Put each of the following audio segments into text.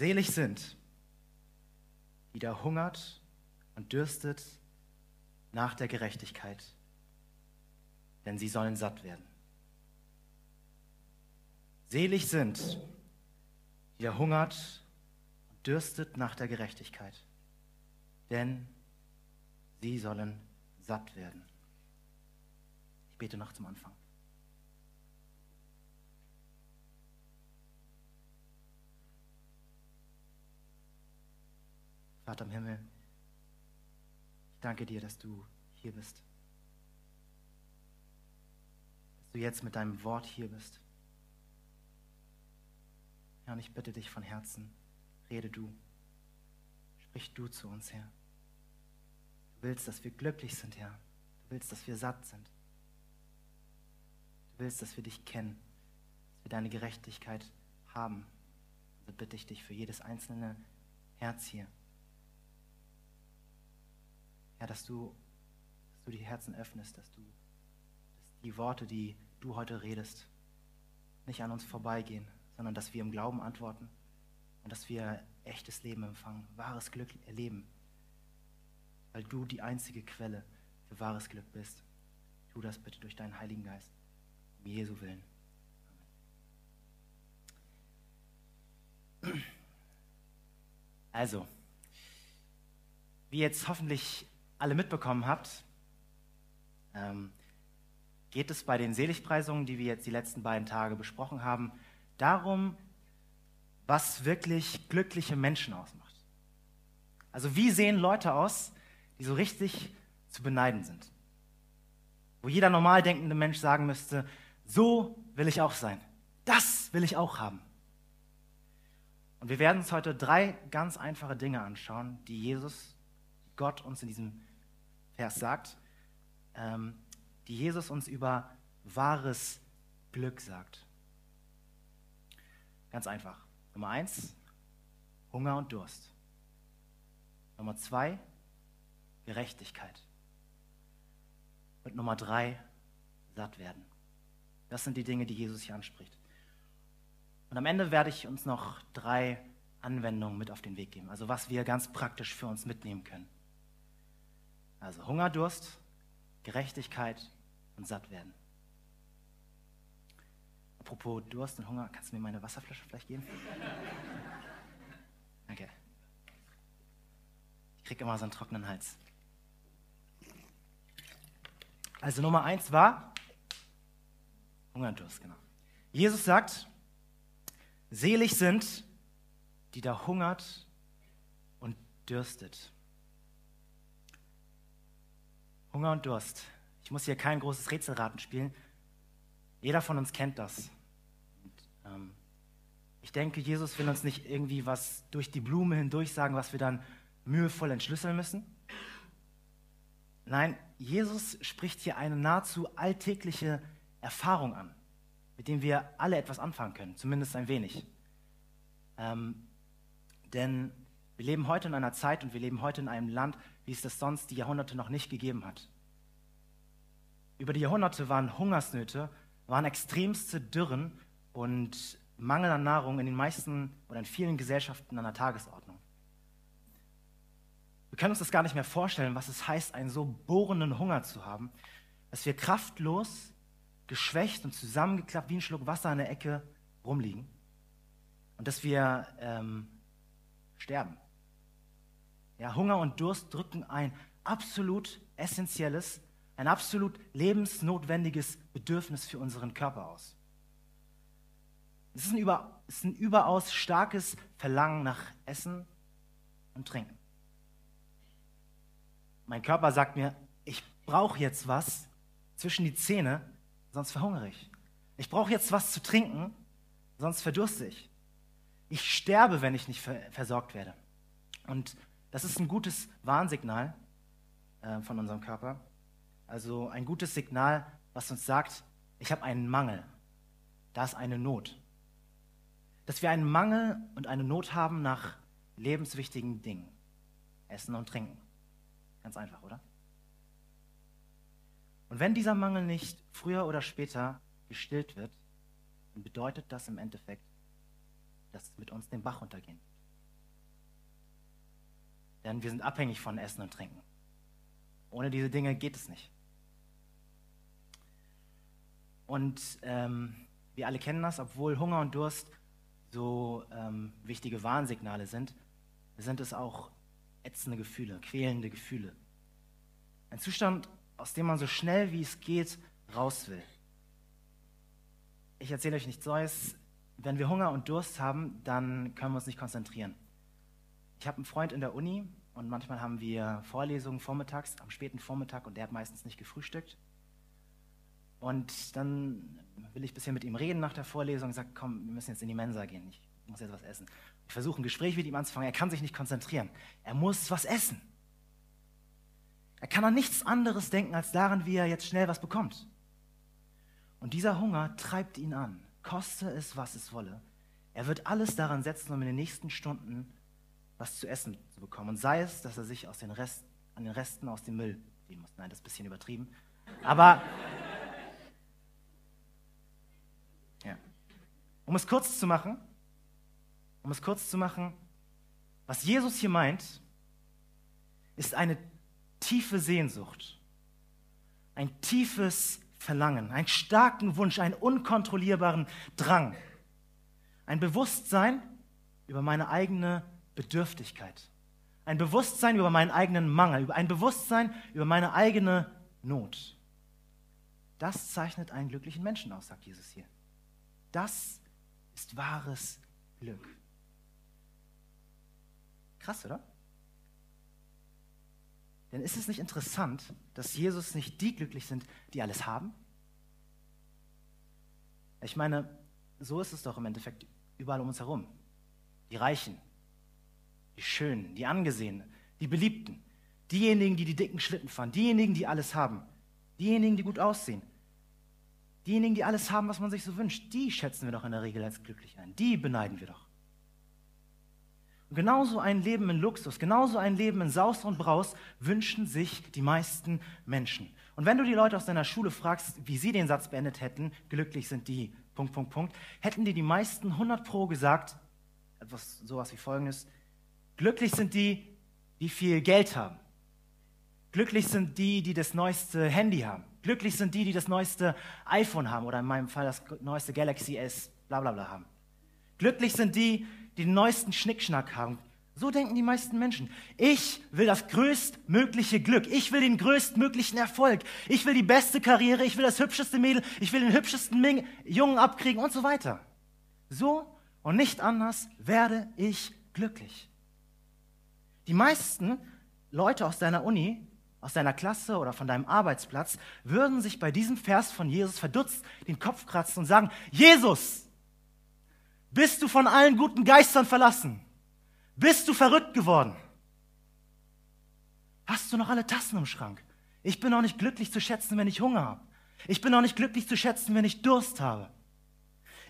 Selig sind, die da hungert und dürstet nach der Gerechtigkeit, denn sie sollen satt werden. Selig sind, die da hungert und dürstet nach der Gerechtigkeit, denn sie sollen satt werden. Ich bete noch zum Anfang. Vater im Himmel, ich danke dir, dass du hier bist. Dass du jetzt mit deinem Wort hier bist. Ja, und ich bitte dich von Herzen, rede du. Sprich du zu uns, Herr. Du willst, dass wir glücklich sind, Herr. Du willst, dass wir satt sind. Du willst, dass wir dich kennen, dass wir deine Gerechtigkeit haben. Also bitte ich dich für jedes einzelne Herz hier. Ja, dass du, dass du die Herzen öffnest, dass du dass die Worte, die du heute redest, nicht an uns vorbeigehen, sondern dass wir im Glauben antworten und dass wir echtes Leben empfangen, wahres Glück erleben, weil du die einzige Quelle für wahres Glück bist. Tu das bitte durch deinen Heiligen Geist, um Jesu Willen. Also, wie jetzt hoffentlich alle mitbekommen habt, ähm, geht es bei den Seligpreisungen, die wir jetzt die letzten beiden Tage besprochen haben, darum, was wirklich glückliche Menschen ausmacht. Also wie sehen Leute aus, die so richtig zu beneiden sind? Wo jeder normal denkende Mensch sagen müsste, so will ich auch sein. Das will ich auch haben. Und wir werden uns heute drei ganz einfache Dinge anschauen, die Jesus, Gott uns in diesem Vers sagt, ähm, die Jesus uns über wahres Glück sagt. Ganz einfach. Nummer eins, Hunger und Durst. Nummer zwei, Gerechtigkeit. Und Nummer drei, satt werden. Das sind die Dinge, die Jesus hier anspricht. Und am Ende werde ich uns noch drei Anwendungen mit auf den Weg geben, also was wir ganz praktisch für uns mitnehmen können. Also Hunger, Durst, Gerechtigkeit und satt werden. Apropos Durst und Hunger, kannst du mir meine Wasserflasche vielleicht geben? Danke. Ich kriege immer so einen trockenen Hals. Also Nummer eins war Hunger und Durst, genau. Jesus sagt, selig sind, die da hungert und dürstet. Hunger und Durst. Ich muss hier kein großes Rätselraten spielen. Jeder von uns kennt das. Und, ähm, ich denke, Jesus will uns nicht irgendwie was durch die Blume hindurch sagen, was wir dann mühevoll entschlüsseln müssen. Nein, Jesus spricht hier eine nahezu alltägliche Erfahrung an, mit dem wir alle etwas anfangen können, zumindest ein wenig. Ähm, denn wir leben heute in einer Zeit und wir leben heute in einem Land, wie es das sonst die Jahrhunderte noch nicht gegeben hat. Über die Jahrhunderte waren Hungersnöte, waren extremste Dürren und Mangel an Nahrung in den meisten oder in vielen Gesellschaften an der Tagesordnung. Wir können uns das gar nicht mehr vorstellen, was es heißt, einen so bohrenden Hunger zu haben, dass wir kraftlos, geschwächt und zusammengeklappt wie ein Schluck Wasser in der Ecke rumliegen und dass wir ähm, sterben. Ja, Hunger und Durst drücken ein absolut essentielles, ein absolut lebensnotwendiges Bedürfnis für unseren Körper aus. Es ist ein, über, es ist ein überaus starkes Verlangen nach Essen und Trinken. Mein Körper sagt mir, ich brauche jetzt was zwischen die Zähne, sonst verhungere ich. Ich brauche jetzt was zu trinken, sonst verdurste ich. Ich sterbe, wenn ich nicht versorgt werde. Und das ist ein gutes Warnsignal äh, von unserem Körper. Also ein gutes Signal, was uns sagt, ich habe einen Mangel. Da ist eine Not. Dass wir einen Mangel und eine Not haben nach lebenswichtigen Dingen. Essen und Trinken. Ganz einfach, oder? Und wenn dieser Mangel nicht früher oder später gestillt wird, dann bedeutet das im Endeffekt, dass es mit uns den Bach untergehen. Denn wir sind abhängig von Essen und Trinken. Ohne diese Dinge geht es nicht. Und ähm, wir alle kennen das, obwohl Hunger und Durst so ähm, wichtige Warnsignale sind, sind es auch ätzende Gefühle, quälende Gefühle. Ein Zustand, aus dem man so schnell wie es geht raus will. Ich erzähle euch nichts Neues. Wenn wir Hunger und Durst haben, dann können wir uns nicht konzentrieren. Ich habe einen Freund in der Uni und manchmal haben wir Vorlesungen vormittags, am späten Vormittag und der hat meistens nicht gefrühstückt. Und dann will ich ein bisschen mit ihm reden nach der Vorlesung und sage, komm, wir müssen jetzt in die Mensa gehen, ich muss jetzt was essen. Ich versuche ein Gespräch mit ihm anzufangen, er kann sich nicht konzentrieren. Er muss was essen. Er kann an nichts anderes denken als daran, wie er jetzt schnell was bekommt. Und dieser Hunger treibt ihn an, koste es, was es wolle. Er wird alles daran setzen, um in den nächsten Stunden was zu essen zu bekommen. Und sei es, dass er sich aus den Rest, an den Resten aus dem Müll ziehen muss. Nein, das ist ein bisschen übertrieben. Aber ja. um es kurz zu machen, um es kurz zu machen, was Jesus hier meint, ist eine tiefe Sehnsucht, ein tiefes Verlangen, einen starken Wunsch, einen unkontrollierbaren Drang, ein Bewusstsein über meine eigene Bedürftigkeit, ein Bewusstsein über meinen eigenen Mangel, ein Bewusstsein über meine eigene Not. Das zeichnet einen glücklichen Menschen aus, sagt Jesus hier. Das ist wahres Glück. Krass, oder? Denn ist es nicht interessant, dass Jesus nicht die glücklich sind, die alles haben? Ich meine, so ist es doch im Endeffekt überall um uns herum. Die Reichen, die Schönen, die Angesehenen, die Beliebten, diejenigen, die die dicken Schlitten fahren, diejenigen, die alles haben, diejenigen, die gut aussehen, diejenigen, die alles haben, was man sich so wünscht, die schätzen wir doch in der Regel als glücklich ein. Die beneiden wir doch. Und genauso ein Leben in Luxus, genauso ein Leben in Saus und Braus wünschen sich die meisten Menschen. Und wenn du die Leute aus deiner Schule fragst, wie sie den Satz beendet hätten, glücklich sind die, Punkt, Punkt, Punkt, hätten dir die meisten 100 Pro gesagt, etwas sowas wie folgendes, glücklich sind die, die viel Geld haben. Glücklich sind die, die das neueste Handy haben. Glücklich sind die, die das neueste iPhone haben oder in meinem Fall das neueste Galaxy S, bla bla bla haben. Glücklich sind die, die den neuesten Schnickschnack haben. So denken die meisten Menschen. Ich will das größtmögliche Glück. Ich will den größtmöglichen Erfolg. Ich will die beste Karriere. Ich will das hübscheste Mädel. Ich will den hübschesten Ming Jungen abkriegen und so weiter. So und nicht anders werde ich glücklich. Die meisten Leute aus deiner Uni, aus deiner Klasse oder von deinem Arbeitsplatz würden sich bei diesem Vers von Jesus verdutzt den Kopf kratzen und sagen, Jesus, bist du von allen guten Geistern verlassen? Bist du verrückt geworden? Hast du noch alle Tassen im Schrank? Ich bin auch nicht glücklich zu schätzen, wenn ich Hunger habe. Ich bin auch nicht glücklich zu schätzen, wenn ich Durst habe.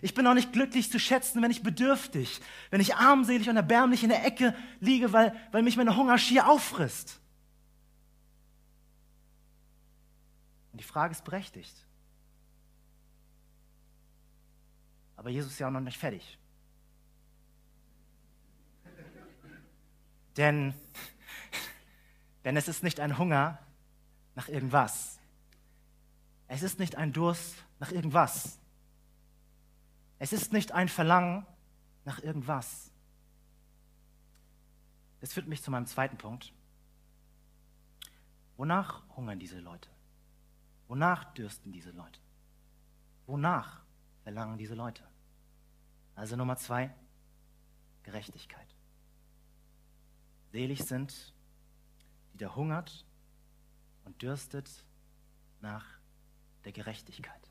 Ich bin auch nicht glücklich zu schätzen, wenn ich bedürftig, wenn ich armselig und erbärmlich in der Ecke liege, weil, weil mich meine Hunger schier auffrisst. Und die Frage ist berechtigt. Aber Jesus ist ja auch noch nicht fertig. Denn, denn es ist nicht ein Hunger nach irgendwas. Es ist nicht ein Durst nach irgendwas. Es ist nicht ein Verlangen nach irgendwas. Das führt mich zu meinem zweiten Punkt. Wonach hungern diese Leute? Wonach dürsten diese Leute? Wonach verlangen diese Leute? Also Nummer zwei, Gerechtigkeit. Selig sind, die da hungert und dürstet nach der Gerechtigkeit.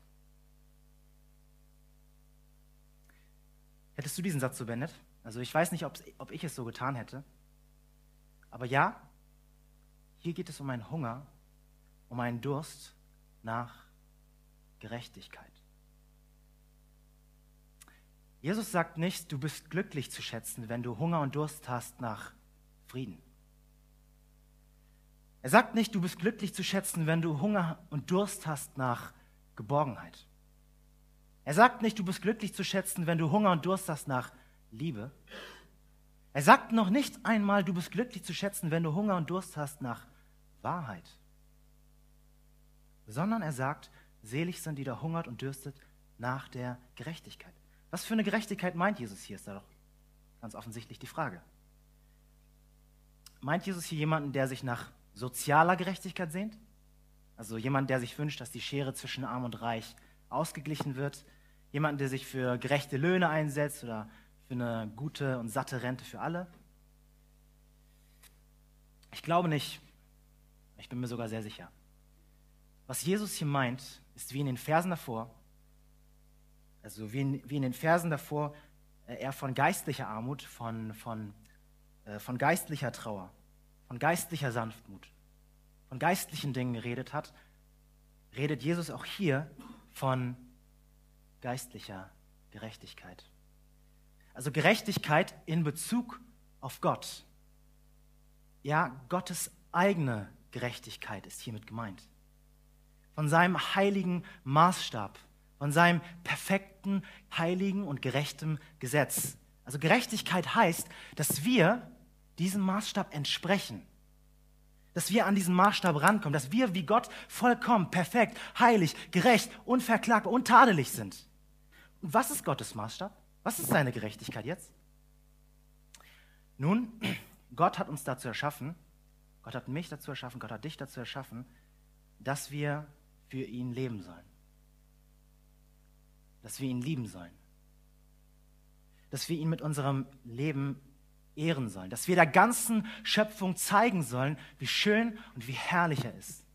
Hättest du diesen Satz so beendet? Also ich weiß nicht, ob ich es so getan hätte. Aber ja, hier geht es um einen Hunger, um einen Durst nach Gerechtigkeit. Jesus sagt nicht, du bist glücklich zu schätzen, wenn du Hunger und Durst hast nach Frieden. Er sagt nicht, du bist glücklich zu schätzen, wenn du Hunger und Durst hast nach Geborgenheit. Er sagt nicht, du bist glücklich zu schätzen, wenn du Hunger und Durst hast nach Liebe. Er sagt noch nicht einmal, du bist glücklich zu schätzen, wenn du Hunger und Durst hast nach Wahrheit, sondern er sagt, selig sind die, da hungert und dürstet nach der Gerechtigkeit. Was für eine Gerechtigkeit meint Jesus hier, ist da doch ganz offensichtlich die Frage. Meint Jesus hier jemanden, der sich nach sozialer Gerechtigkeit sehnt? Also jemand, der sich wünscht, dass die Schere zwischen Arm und Reich ausgeglichen wird? Jemand, der sich für gerechte Löhne einsetzt oder für eine gute und satte Rente für alle? Ich glaube nicht. Ich bin mir sogar sehr sicher. Was Jesus hier meint, ist wie in den Versen davor, also wie in, wie in den Versen davor, äh, er von geistlicher Armut, von, von, äh, von geistlicher Trauer, von geistlicher Sanftmut, von geistlichen Dingen geredet hat, redet Jesus auch hier von geistlicher Gerechtigkeit. Also Gerechtigkeit in Bezug auf Gott. Ja, Gottes eigene Gerechtigkeit ist hiermit gemeint. Von seinem heiligen Maßstab, von seinem perfekten, heiligen und gerechtem Gesetz. Also Gerechtigkeit heißt, dass wir diesem Maßstab entsprechen. Dass wir an diesen Maßstab rankommen, dass wir wie Gott vollkommen, perfekt, heilig, gerecht, unverklagbar, untadelig sind. Und was ist Gottes Maßstab? Was ist seine Gerechtigkeit jetzt? Nun, Gott hat uns dazu erschaffen, Gott hat mich dazu erschaffen, Gott hat dich dazu erschaffen, dass wir für ihn leben sollen. Dass wir ihn lieben sollen. Dass wir ihn mit unserem Leben ehren sollen. Dass wir der ganzen Schöpfung zeigen sollen, wie schön und wie herrlich er ist.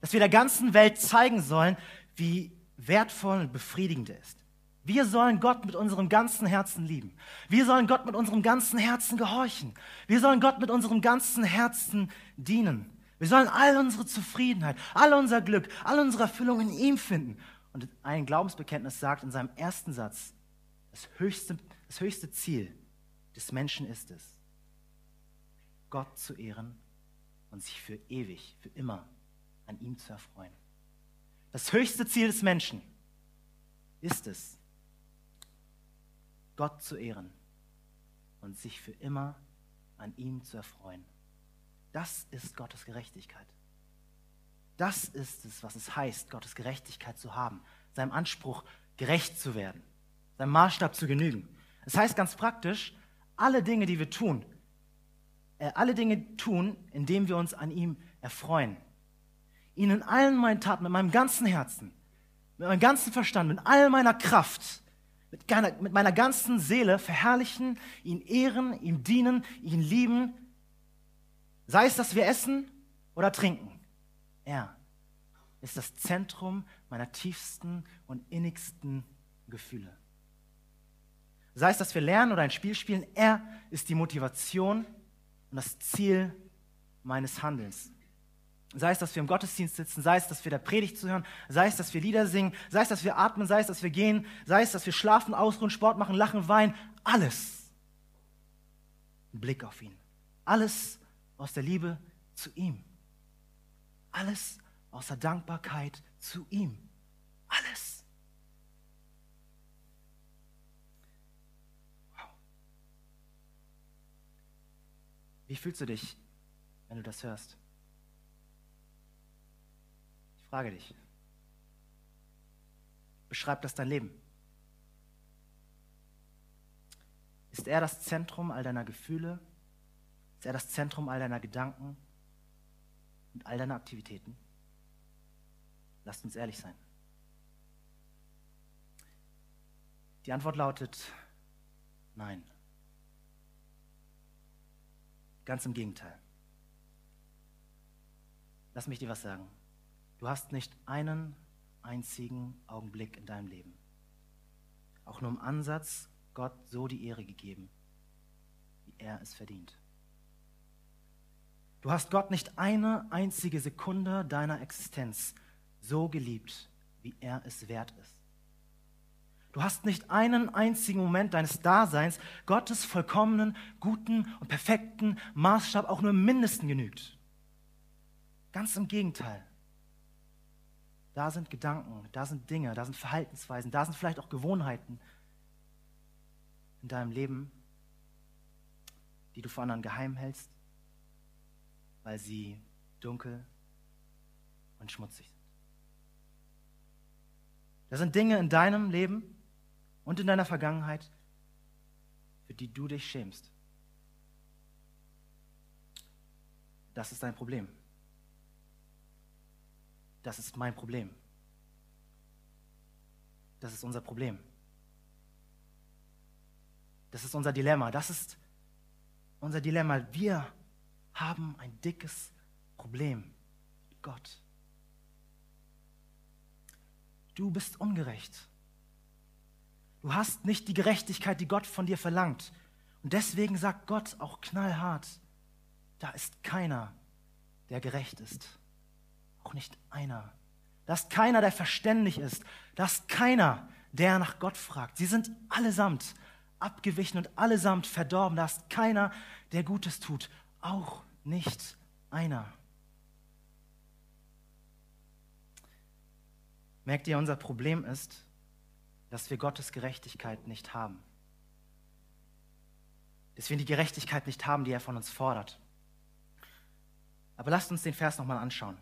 Dass wir der ganzen Welt zeigen sollen, wie wertvoll und befriedigend er ist. Wir sollen Gott mit unserem ganzen Herzen lieben. Wir sollen Gott mit unserem ganzen Herzen gehorchen. Wir sollen Gott mit unserem ganzen Herzen dienen. Wir sollen all unsere Zufriedenheit, all unser Glück, all unsere Erfüllung in ihm finden. Und ein Glaubensbekenntnis sagt in seinem ersten Satz, das höchste, das höchste Ziel des Menschen ist es, Gott zu ehren und sich für ewig, für immer an ihm zu erfreuen. Das höchste Ziel des Menschen ist es, Gott zu ehren und sich für immer an ihm zu erfreuen. Das ist Gottes Gerechtigkeit. Das ist es, was es heißt, Gottes Gerechtigkeit zu haben, seinem Anspruch gerecht zu werden, seinem Maßstab zu genügen. Das heißt ganz praktisch, alle Dinge, die wir tun, äh, alle Dinge tun, indem wir uns an ihm erfreuen. Ihn in allen meinen Taten, mit meinem ganzen Herzen, mit meinem ganzen Verstand, mit all meiner Kraft mit, mit meiner ganzen Seele verherrlichen, ihn ehren, ihm dienen, ihn lieben. Sei es, dass wir essen oder trinken. Er ist das Zentrum meiner tiefsten und innigsten Gefühle. Sei es, dass wir lernen oder ein Spiel spielen, er ist die Motivation und das Ziel meines Handelns. Sei es, dass wir im Gottesdienst sitzen, sei es, dass wir der Predigt zuhören, sei es, dass wir Lieder singen, sei es, dass wir atmen, sei es, dass wir gehen, sei es, dass wir schlafen, ausruhen, Sport machen, lachen, weinen. Alles. Ein Blick auf ihn. Alles aus der Liebe zu ihm. Alles aus der Dankbarkeit zu ihm. Alles. Wie fühlst du dich, wenn du das hörst? frage dich. Beschreib das dein Leben. Ist er das Zentrum all deiner Gefühle? Ist er das Zentrum all deiner Gedanken und all deiner Aktivitäten? Lasst uns ehrlich sein. Die Antwort lautet nein. Ganz im Gegenteil. Lass mich dir was sagen. Du hast nicht einen einzigen Augenblick in deinem Leben, auch nur im Ansatz, Gott so die Ehre gegeben, wie er es verdient. Du hast Gott nicht eine einzige Sekunde deiner Existenz so geliebt, wie er es wert ist. Du hast nicht einen einzigen Moment deines Daseins Gottes vollkommenen, guten und perfekten Maßstab auch nur im Mindesten genügt. Ganz im Gegenteil. Da sind Gedanken, da sind Dinge, da sind Verhaltensweisen, da sind vielleicht auch Gewohnheiten in deinem Leben, die du vor anderen geheim hältst, weil sie dunkel und schmutzig sind. Das sind Dinge in deinem Leben und in deiner Vergangenheit, für die du dich schämst. Das ist dein Problem. Das ist mein Problem. Das ist unser Problem. Das ist unser Dilemma. Das ist unser Dilemma. Wir haben ein dickes Problem Gott. Du bist ungerecht. Du hast nicht die Gerechtigkeit, die Gott von dir verlangt. Und deswegen sagt Gott auch knallhart, da ist keiner, der gerecht ist. Auch nicht einer. Da ist keiner, der verständig ist. Da ist keiner, der nach Gott fragt. Sie sind allesamt abgewichen und allesamt verdorben. Da ist keiner, der Gutes tut. Auch nicht einer. Merkt ihr, unser Problem ist, dass wir Gottes Gerechtigkeit nicht haben. Dass wir die Gerechtigkeit nicht haben, die er von uns fordert. Aber lasst uns den Vers nochmal anschauen.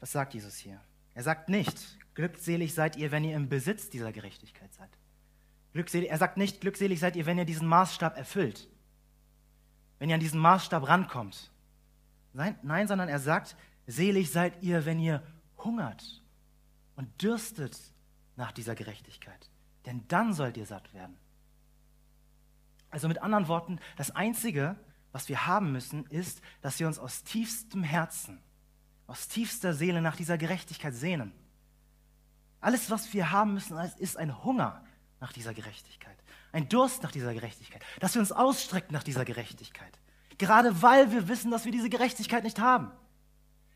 Was sagt Jesus hier? Er sagt nicht, glückselig seid ihr, wenn ihr im Besitz dieser Gerechtigkeit seid. Glückselig, er sagt nicht, glückselig seid ihr, wenn ihr diesen Maßstab erfüllt. Wenn ihr an diesen Maßstab rankommt. Nein, nein, sondern er sagt, selig seid ihr, wenn ihr hungert und dürstet nach dieser Gerechtigkeit. Denn dann sollt ihr satt werden. Also mit anderen Worten, das Einzige, was wir haben müssen, ist, dass wir uns aus tiefstem Herzen, aus tiefster Seele nach dieser Gerechtigkeit sehnen. Alles, was wir haben müssen, ist ein Hunger nach dieser Gerechtigkeit, ein Durst nach dieser Gerechtigkeit, dass wir uns ausstrecken nach dieser Gerechtigkeit. Gerade weil wir wissen, dass wir diese Gerechtigkeit nicht haben.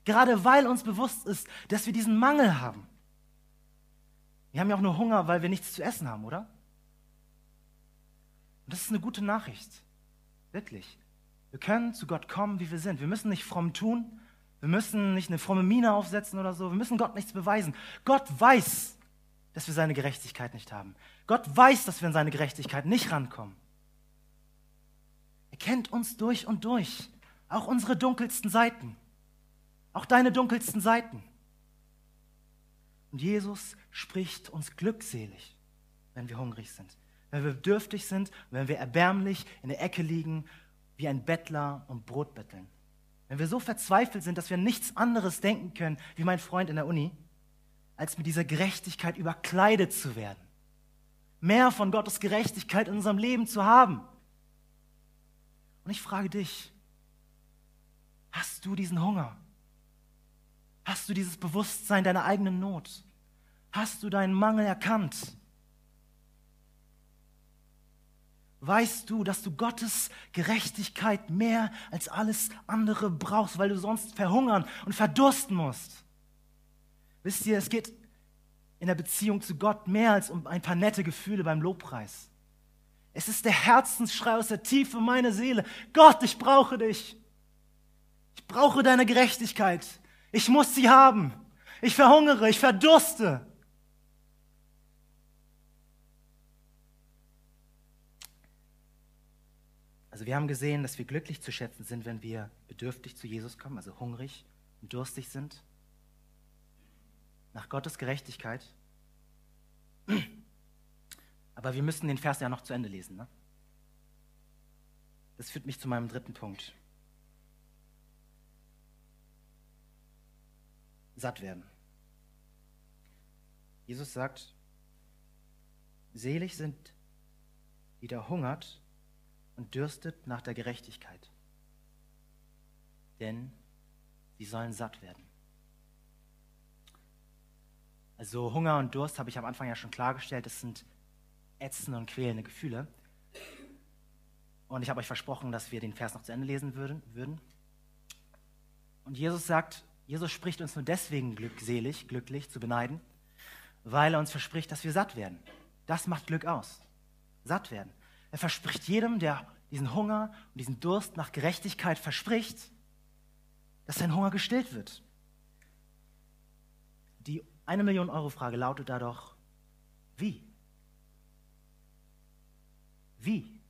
Gerade weil uns bewusst ist, dass wir diesen Mangel haben. Wir haben ja auch nur Hunger, weil wir nichts zu essen haben, oder? Und das ist eine gute Nachricht. Wirklich. Wir können zu Gott kommen, wie wir sind. Wir müssen nicht fromm tun. Wir müssen nicht eine fromme Miene aufsetzen oder so. Wir müssen Gott nichts beweisen. Gott weiß, dass wir seine Gerechtigkeit nicht haben. Gott weiß, dass wir in seine Gerechtigkeit nicht rankommen. Er kennt uns durch und durch. Auch unsere dunkelsten Seiten. Auch deine dunkelsten Seiten. Und Jesus spricht uns glückselig, wenn wir hungrig sind, wenn wir bedürftig sind, wenn wir erbärmlich in der Ecke liegen, wie ein Bettler und Brot betteln. Wenn wir so verzweifelt sind, dass wir nichts anderes denken können, wie mein Freund in der Uni, als mit dieser Gerechtigkeit überkleidet zu werden. Mehr von Gottes Gerechtigkeit in unserem Leben zu haben. Und ich frage dich, hast du diesen Hunger? Hast du dieses Bewusstsein deiner eigenen Not? Hast du deinen Mangel erkannt? Weißt du, dass du Gottes Gerechtigkeit mehr als alles andere brauchst, weil du sonst verhungern und verdursten musst? Wisst ihr, es geht in der Beziehung zu Gott mehr als um ein paar nette Gefühle beim Lobpreis. Es ist der Herzensschrei aus der Tiefe meiner Seele. Gott, ich brauche dich. Ich brauche deine Gerechtigkeit. Ich muss sie haben. Ich verhungere, ich verdurste. Also wir haben gesehen, dass wir glücklich zu schätzen sind, wenn wir bedürftig zu Jesus kommen, also hungrig und durstig sind. Nach Gottes Gerechtigkeit. Aber wir müssen den Vers ja noch zu Ende lesen. Ne? Das führt mich zu meinem dritten Punkt. satt werden. Jesus sagt, selig sind, die da hungert und dürstet nach der Gerechtigkeit, denn sie sollen satt werden. Also Hunger und Durst habe ich am Anfang ja schon klargestellt, das sind ätzende und quälende Gefühle. Und ich habe euch versprochen, dass wir den Vers noch zu Ende lesen würden. Und Jesus sagt, Jesus spricht uns nur deswegen glückselig, glücklich zu beneiden, weil er uns verspricht, dass wir satt werden. Das macht Glück aus. Satt werden. Er verspricht jedem, der diesen Hunger und diesen Durst nach Gerechtigkeit verspricht, dass sein Hunger gestillt wird. Die eine Million Euro Frage lautet da doch, wie? Wie?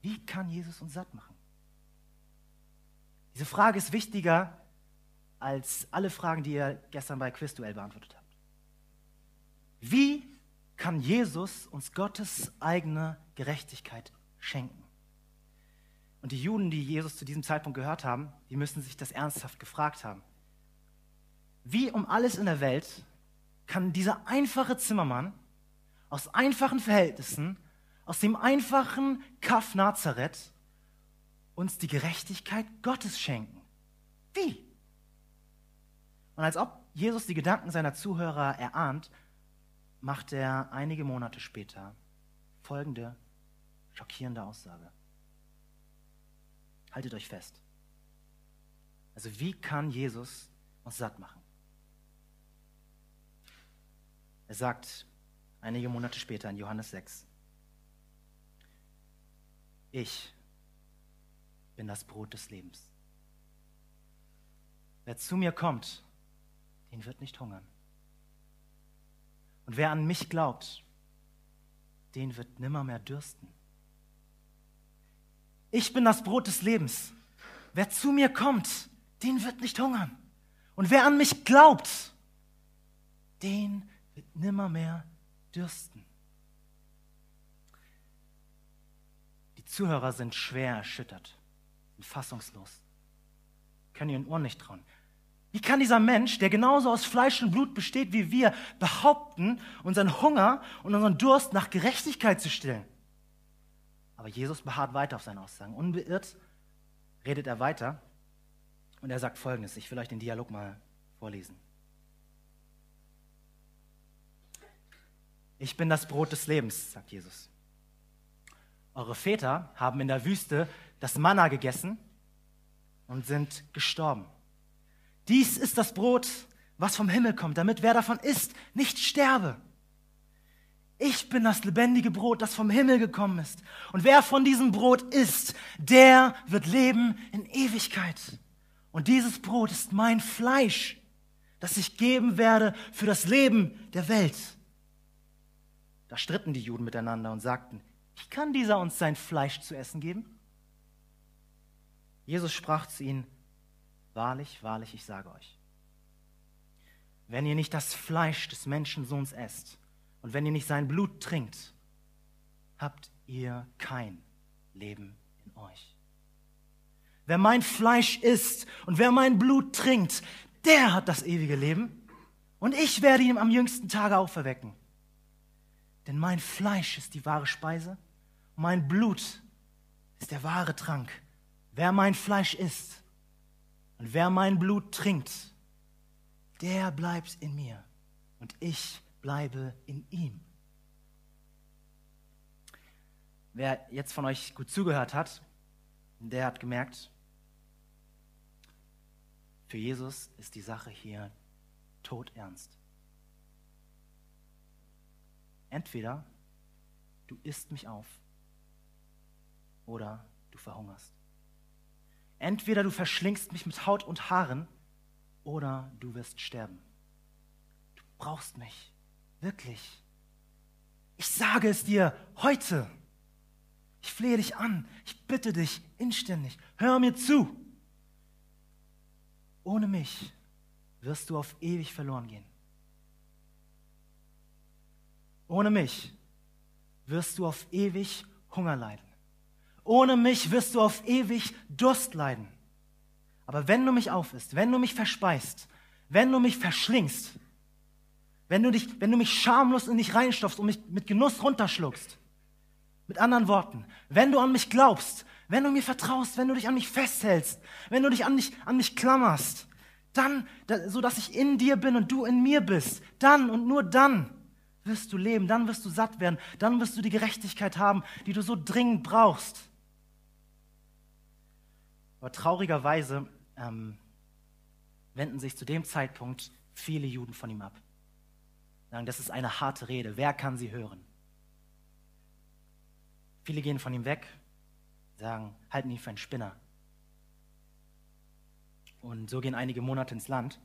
Wie kann Jesus uns satt machen? Diese Frage ist wichtiger als alle Fragen, die ihr gestern bei Quizduell beantwortet habt. Wie kann Jesus uns Gottes eigene Gerechtigkeit schenken? Und die Juden, die Jesus zu diesem Zeitpunkt gehört haben, die müssen sich das ernsthaft gefragt haben. Wie um alles in der Welt kann dieser einfache Zimmermann aus einfachen Verhältnissen, aus dem einfachen Kaf Nazareth uns die Gerechtigkeit Gottes schenken? Wie? Und als ob Jesus die Gedanken seiner Zuhörer erahnt, macht er einige Monate später folgende schockierende Aussage. Haltet euch fest. Also wie kann Jesus uns satt machen? Er sagt einige Monate später in Johannes 6, ich bin das Brot des Lebens. Wer zu mir kommt, den wird nicht hungern. Und wer an mich glaubt, den wird nimmermehr dürsten. Ich bin das Brot des Lebens. Wer zu mir kommt, den wird nicht hungern. Und wer an mich glaubt, den wird nimmermehr dürsten. Die Zuhörer sind schwer erschüttert, sind fassungslos, können ihren Ohren nicht trauen. Wie kann dieser Mensch, der genauso aus Fleisch und Blut besteht wie wir, behaupten, unseren Hunger und unseren Durst nach Gerechtigkeit zu stillen? Aber Jesus beharrt weiter auf seine Aussagen. Unbeirrt redet er weiter und er sagt Folgendes. Ich will euch den Dialog mal vorlesen. Ich bin das Brot des Lebens, sagt Jesus. Eure Väter haben in der Wüste das Manna gegessen und sind gestorben. Dies ist das Brot, was vom Himmel kommt, damit wer davon isst, nicht sterbe. Ich bin das lebendige Brot, das vom Himmel gekommen ist. Und wer von diesem Brot isst, der wird leben in Ewigkeit. Und dieses Brot ist mein Fleisch, das ich geben werde für das Leben der Welt. Da stritten die Juden miteinander und sagten, wie kann dieser uns sein Fleisch zu essen geben? Jesus sprach zu ihnen, wahrlich, wahrlich, ich sage euch, wenn ihr nicht das Fleisch des Menschensohns esst und wenn ihr nicht sein Blut trinkt, habt ihr kein Leben in euch. Wer mein Fleisch isst und wer mein Blut trinkt, der hat das ewige Leben und ich werde ihn am jüngsten Tage auferwecken. Denn mein Fleisch ist die wahre Speise, mein Blut ist der wahre Trank. Wer mein Fleisch isst und wer mein Blut trinkt, der bleibt in mir und ich bleibe in ihm. Wer jetzt von euch gut zugehört hat, der hat gemerkt, für Jesus ist die Sache hier todernst. Entweder du isst mich auf oder du verhungerst. Entweder du verschlingst mich mit Haut und Haaren oder du wirst sterben. Du brauchst mich. Wirklich. Ich sage es dir heute. Ich flehe dich an. Ich bitte dich inständig. Hör mir zu. Ohne mich wirst du auf ewig verloren gehen. Ohne mich wirst du auf ewig Hunger leiden. Ohne mich wirst du auf ewig Durst leiden. Aber wenn du mich aufisst, wenn du mich verspeist, wenn du mich verschlingst, wenn du, dich, wenn du mich schamlos in dich reinstopfst und mich mit Genuss runterschluckst, mit anderen Worten, wenn du an mich glaubst, wenn du mir vertraust, wenn du dich an mich festhältst, wenn du dich an mich, an mich klammerst, dann, so dass ich in dir bin und du in mir bist, dann und nur dann wirst du leben, dann wirst du satt werden, dann wirst du die Gerechtigkeit haben, die du so dringend brauchst. Aber traurigerweise ähm, wenden sich zu dem Zeitpunkt viele Juden von ihm ab. Sagen, das ist eine harte Rede, wer kann sie hören? Viele gehen von ihm weg, sagen, halten ihn für einen Spinner. Und so gehen einige Monate ins Land.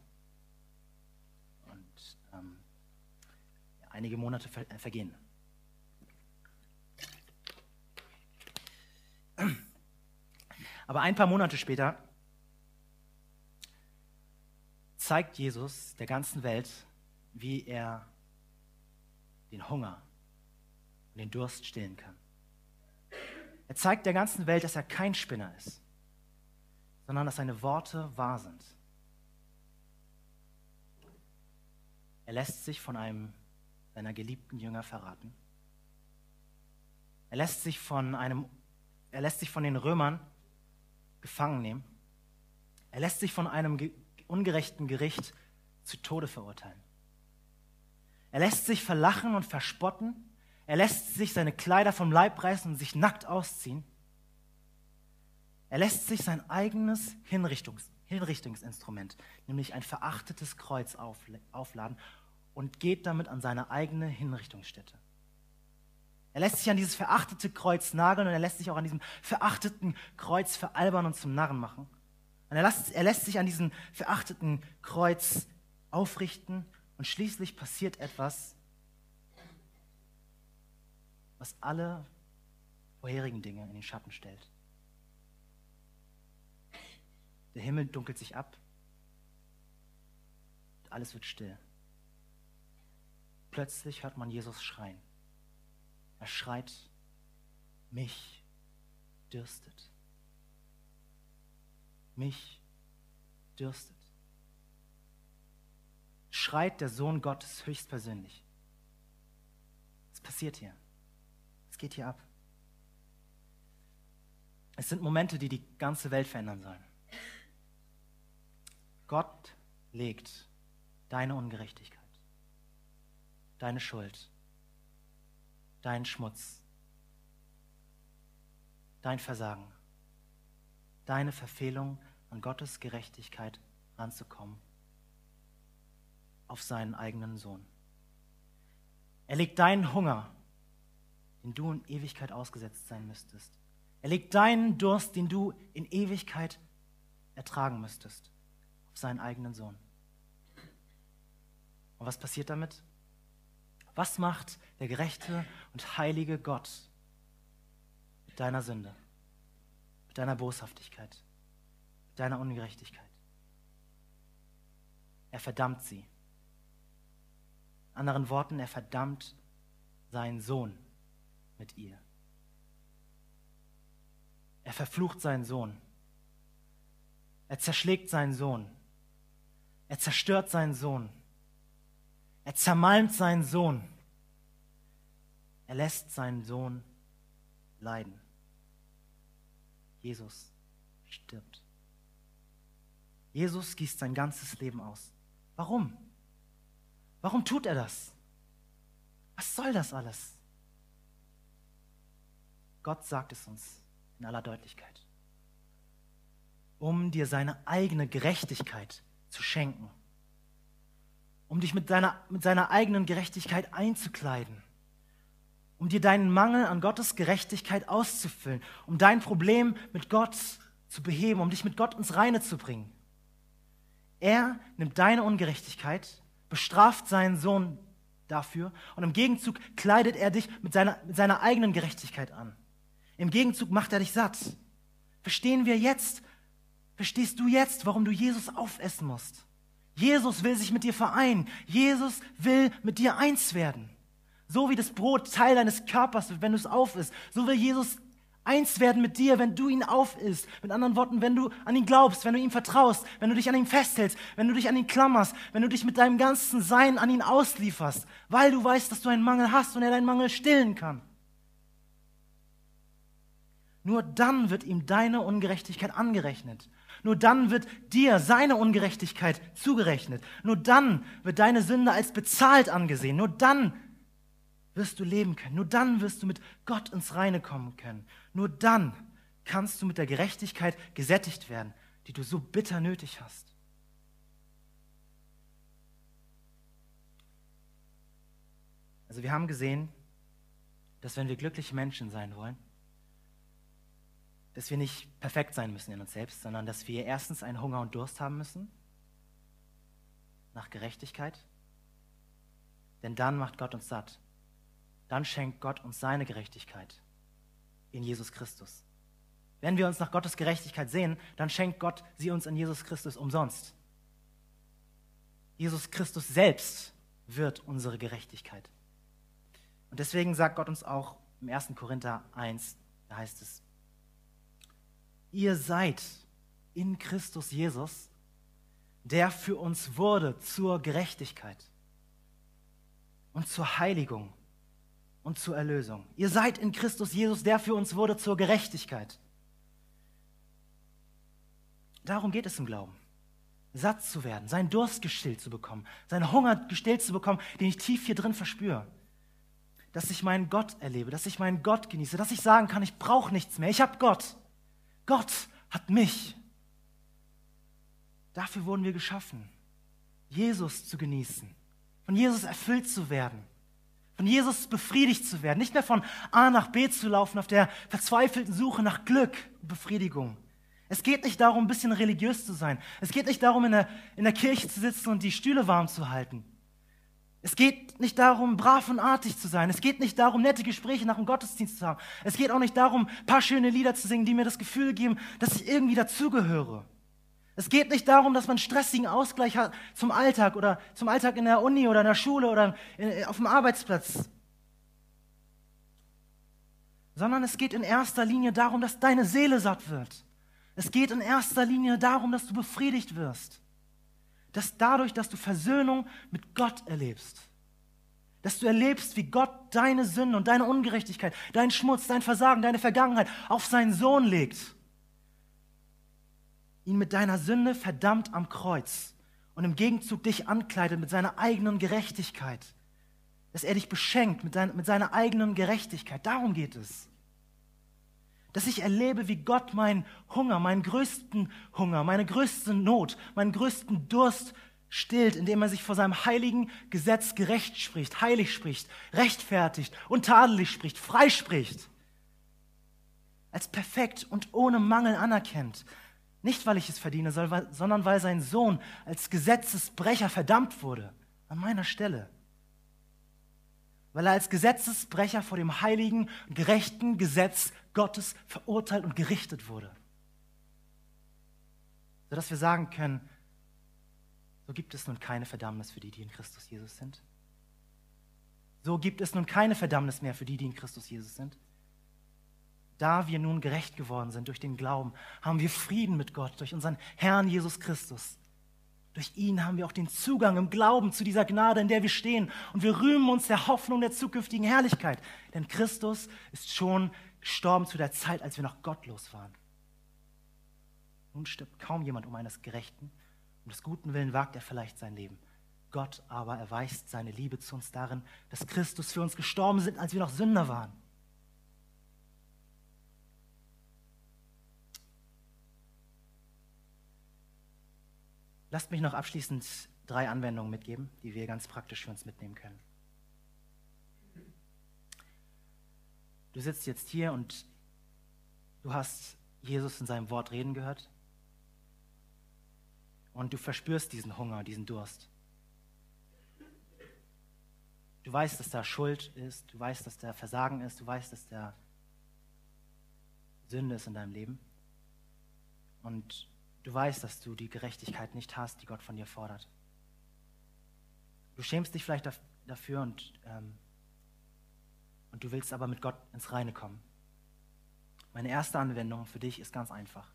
Und ähm, einige Monate ver äh, vergehen. Aber ein paar Monate später zeigt Jesus der ganzen Welt, wie er den Hunger und den Durst stillen kann. Er zeigt der ganzen Welt, dass er kein Spinner ist, sondern dass seine Worte wahr sind. Er lässt sich von einem seiner geliebten Jünger verraten. Er lässt sich von einem, er lässt sich von den Römern gefangen nehmen. Er lässt sich von einem ungerechten Gericht zu Tode verurteilen. Er lässt sich verlachen und verspotten. Er lässt sich seine Kleider vom Leib reißen und sich nackt ausziehen. Er lässt sich sein eigenes Hinrichtungs Hinrichtungsinstrument, nämlich ein verachtetes Kreuz aufladen und geht damit an seine eigene Hinrichtungsstätte. Er lässt sich an dieses verachtete Kreuz nageln und er lässt sich auch an diesem verachteten Kreuz veralbern und zum Narren machen. Und er lässt, er lässt sich an diesem verachteten Kreuz aufrichten und schließlich passiert etwas, was alle vorherigen Dinge in den Schatten stellt. Der Himmel dunkelt sich ab. Alles wird still. Plötzlich hört man Jesus schreien. Er schreit, mich dürstet. Mich dürstet. Schreit der Sohn Gottes höchstpersönlich. Was passiert hier? Was geht hier ab? Es sind Momente, die die ganze Welt verändern sollen. Gott legt deine Ungerechtigkeit, deine Schuld, deinen Schmutz, dein Versagen, deine Verfehlung an Gottes Gerechtigkeit ranzukommen auf seinen eigenen Sohn. Er legt deinen Hunger, den du in Ewigkeit ausgesetzt sein müsstest. Er legt deinen Durst, den du in Ewigkeit ertragen müsstest auf seinen eigenen Sohn. Und was passiert damit? Was macht der gerechte und heilige Gott mit deiner Sünde, mit deiner Boshaftigkeit, mit deiner Ungerechtigkeit? Er verdammt sie. In anderen Worten, er verdammt seinen Sohn mit ihr. Er verflucht seinen Sohn. Er zerschlägt seinen Sohn. Er zerstört seinen Sohn. Er zermalmt seinen Sohn. Er lässt seinen Sohn leiden. Jesus stirbt. Jesus gießt sein ganzes Leben aus. Warum? Warum tut er das? Was soll das alles? Gott sagt es uns in aller Deutlichkeit. Um dir seine eigene Gerechtigkeit zu schenken. Um dich mit, deiner, mit seiner eigenen Gerechtigkeit einzukleiden. Um dir deinen Mangel an Gottes Gerechtigkeit auszufüllen. Um dein Problem mit Gott zu beheben. Um dich mit Gott ins Reine zu bringen. Er nimmt deine Ungerechtigkeit, bestraft seinen Sohn dafür und im Gegenzug kleidet er dich mit seiner, mit seiner eigenen Gerechtigkeit an. Im Gegenzug macht er dich satt. Verstehen wir jetzt, Verstehst du jetzt, warum du Jesus aufessen musst? Jesus will sich mit dir vereinen. Jesus will mit dir eins werden. So wie das Brot Teil deines Körpers wird, wenn du es aufisst. So will Jesus eins werden mit dir, wenn du ihn aufisst. Mit anderen Worten, wenn du an ihn glaubst, wenn du ihm vertraust, wenn du dich an ihm festhältst, wenn du dich an ihn klammerst, wenn du dich mit deinem ganzen Sein an ihn auslieferst, weil du weißt, dass du einen Mangel hast und er deinen Mangel stillen kann. Nur dann wird ihm deine Ungerechtigkeit angerechnet. Nur dann wird dir seine Ungerechtigkeit zugerechnet. Nur dann wird deine Sünde als bezahlt angesehen. Nur dann wirst du leben können. Nur dann wirst du mit Gott ins Reine kommen können. Nur dann kannst du mit der Gerechtigkeit gesättigt werden, die du so bitter nötig hast. Also wir haben gesehen, dass wenn wir glückliche Menschen sein wollen, dass wir nicht perfekt sein müssen in uns selbst, sondern dass wir erstens einen Hunger und Durst haben müssen nach Gerechtigkeit. Denn dann macht Gott uns satt. Dann schenkt Gott uns seine Gerechtigkeit in Jesus Christus. Wenn wir uns nach Gottes Gerechtigkeit sehen, dann schenkt Gott sie uns in Jesus Christus umsonst. Jesus Christus selbst wird unsere Gerechtigkeit. Und deswegen sagt Gott uns auch im 1. Korinther 1, da heißt es, ihr seid in Christus Jesus, der für uns wurde zur Gerechtigkeit und zur Heiligung und zur Erlösung. Ihr seid in Christus Jesus, der für uns wurde zur Gerechtigkeit. Darum geht es im Glauben. Satt zu werden, seinen Durst gestillt zu bekommen, seinen Hunger gestillt zu bekommen, den ich tief hier drin verspüre. Dass ich meinen Gott erlebe, dass ich meinen Gott genieße, dass ich sagen kann, ich brauche nichts mehr, ich habe Gott. Gott hat mich. Dafür wurden wir geschaffen, Jesus zu genießen, von Jesus erfüllt zu werden, von Jesus befriedigt zu werden, nicht mehr von A nach B zu laufen auf der verzweifelten Suche nach Glück und Befriedigung. Es geht nicht darum, ein bisschen religiös zu sein. Es geht nicht darum, in der, in der Kirche zu sitzen und die Stühle warm zu halten. Es geht nicht darum, brav und artig zu sein. Es geht nicht darum, nette Gespräche nach dem Gottesdienst zu haben. Es geht auch nicht darum, ein paar schöne Lieder zu singen, die mir das Gefühl geben, dass ich irgendwie dazugehöre. Es geht nicht darum, dass man stressigen Ausgleich hat zum Alltag oder zum Alltag in der Uni oder in der Schule oder in, auf dem Arbeitsplatz. Sondern es geht in erster Linie darum, dass deine Seele satt wird. Es geht in erster Linie darum, dass du befriedigt wirst. Dass dadurch, dass du Versöhnung mit Gott erlebst, dass du erlebst, wie Gott deine Sünden und deine Ungerechtigkeit, deinen Schmutz, dein Versagen, deine Vergangenheit auf seinen Sohn legt ihn mit deiner Sünde verdammt am Kreuz und im Gegenzug dich ankleidet mit seiner eigenen Gerechtigkeit. Dass er dich beschenkt mit, dein, mit seiner eigenen Gerechtigkeit. Darum geht es. Dass ich erlebe, wie Gott meinen Hunger, meinen größten Hunger, meine größte Not, meinen größten Durst stillt, indem er sich vor seinem heiligen Gesetz gerecht spricht, heilig spricht, rechtfertigt, untadelig spricht, freispricht. Als perfekt und ohne Mangel anerkennt, nicht, weil ich es verdiene, sondern weil sein Sohn als Gesetzesbrecher verdammt wurde, an meiner Stelle. Weil er als Gesetzesbrecher vor dem heiligen, gerechten Gesetz Gottes verurteilt und gerichtet wurde. Sodass wir sagen können, so gibt es nun keine Verdammnis für die, die in Christus Jesus sind. So gibt es nun keine Verdammnis mehr für die, die in Christus Jesus sind. Da wir nun gerecht geworden sind durch den Glauben, haben wir Frieden mit Gott durch unseren Herrn Jesus Christus. Durch ihn haben wir auch den Zugang im Glauben zu dieser Gnade, in der wir stehen. Und wir rühmen uns der Hoffnung der zukünftigen Herrlichkeit. Denn Christus ist schon gestorben zu der Zeit, als wir noch gottlos waren. Nun stirbt kaum jemand um eines Gerechten. Um des guten Willen wagt er vielleicht sein Leben. Gott aber erweist seine Liebe zu uns darin, dass Christus für uns gestorben ist, als wir noch Sünder waren. Lasst mich noch abschließend drei Anwendungen mitgeben, die wir ganz praktisch für uns mitnehmen können. Du sitzt jetzt hier und du hast Jesus in seinem Wort reden gehört und du verspürst diesen Hunger, diesen Durst. Du weißt, dass da Schuld ist, du weißt, dass da Versagen ist, du weißt, dass da Sünde ist in deinem Leben. Und Du weißt, dass du die Gerechtigkeit nicht hast, die Gott von dir fordert. Du schämst dich vielleicht dafür und, ähm, und du willst aber mit Gott ins Reine kommen. Meine erste Anwendung für dich ist ganz einfach.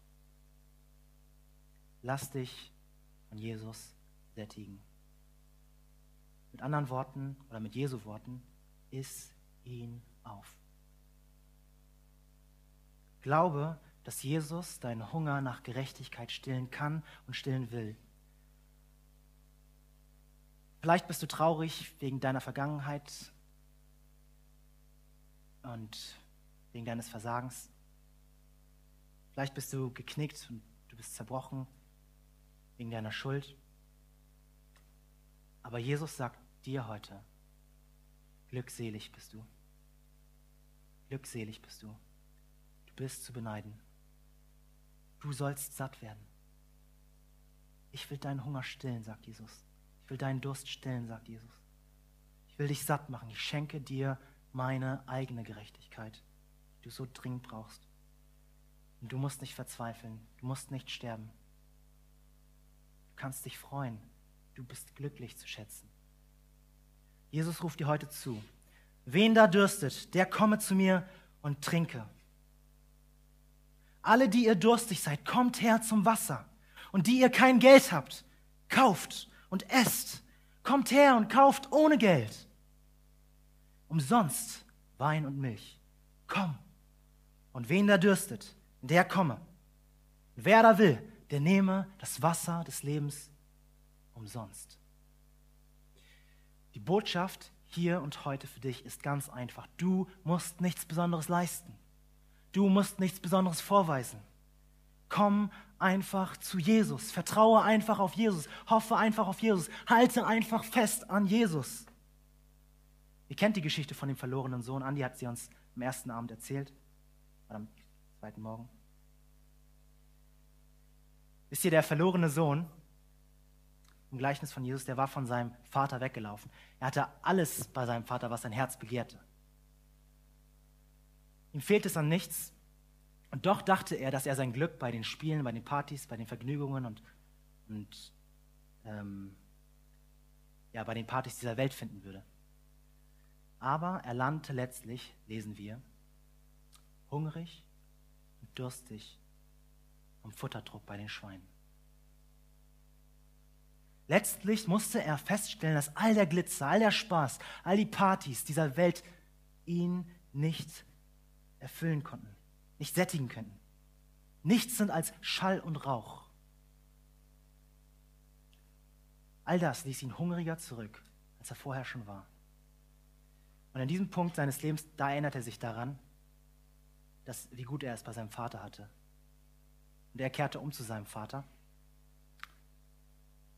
Lass dich von Jesus sättigen. Mit anderen Worten oder mit Jesu Worten, iss ihn auf. Glaube, dass Jesus deinen Hunger nach Gerechtigkeit stillen kann und stillen will. Vielleicht bist du traurig wegen deiner Vergangenheit und wegen deines Versagens. Vielleicht bist du geknickt und du bist zerbrochen wegen deiner Schuld. Aber Jesus sagt dir heute, glückselig bist du. Glückselig bist du. Du bist zu beneiden. Du sollst satt werden. Ich will deinen Hunger stillen, sagt Jesus. Ich will deinen Durst stillen, sagt Jesus. Ich will dich satt machen. Ich schenke dir meine eigene Gerechtigkeit, die du so dringend brauchst. Und du musst nicht verzweifeln, du musst nicht sterben. Du kannst dich freuen, du bist glücklich zu schätzen. Jesus ruft dir heute zu. Wen da dürstet, der komme zu mir und trinke. Alle, die ihr durstig seid, kommt her zum Wasser. Und die ihr kein Geld habt, kauft und esst. Kommt her und kauft ohne Geld. Umsonst Wein und Milch. Komm. Und wen da dürstet, der komme. Wer da will, der nehme das Wasser des Lebens umsonst. Die Botschaft hier und heute für dich ist ganz einfach. Du musst nichts Besonderes leisten. Du musst nichts Besonderes vorweisen. Komm einfach zu Jesus. Vertraue einfach auf Jesus. Hoffe einfach auf Jesus. Halte einfach fest an Jesus. Ihr kennt die Geschichte von dem verlorenen Sohn. Andi hat sie uns am ersten Abend erzählt. Oder am zweiten Morgen. Wisst ihr, der verlorene Sohn im Gleichnis von Jesus, der war von seinem Vater weggelaufen. Er hatte alles bei seinem Vater, was sein Herz begehrte. Ihm fehlt es an nichts. Und doch dachte er, dass er sein Glück bei den Spielen, bei den Partys, bei den Vergnügungen und, und ähm, ja, bei den Partys dieser Welt finden würde. Aber er landete letztlich, lesen wir, hungrig und durstig am Futterdruck bei den Schweinen. Letztlich musste er feststellen, dass all der Glitzer, all der Spaß, all die Partys dieser Welt ihn nicht erfüllen konnten, nicht sättigen könnten. Nichts sind als Schall und Rauch. All das ließ ihn hungriger zurück, als er vorher schon war. Und an diesem Punkt seines Lebens, da erinnert er sich daran, dass, wie gut er es bei seinem Vater hatte. Und er kehrte um zu seinem Vater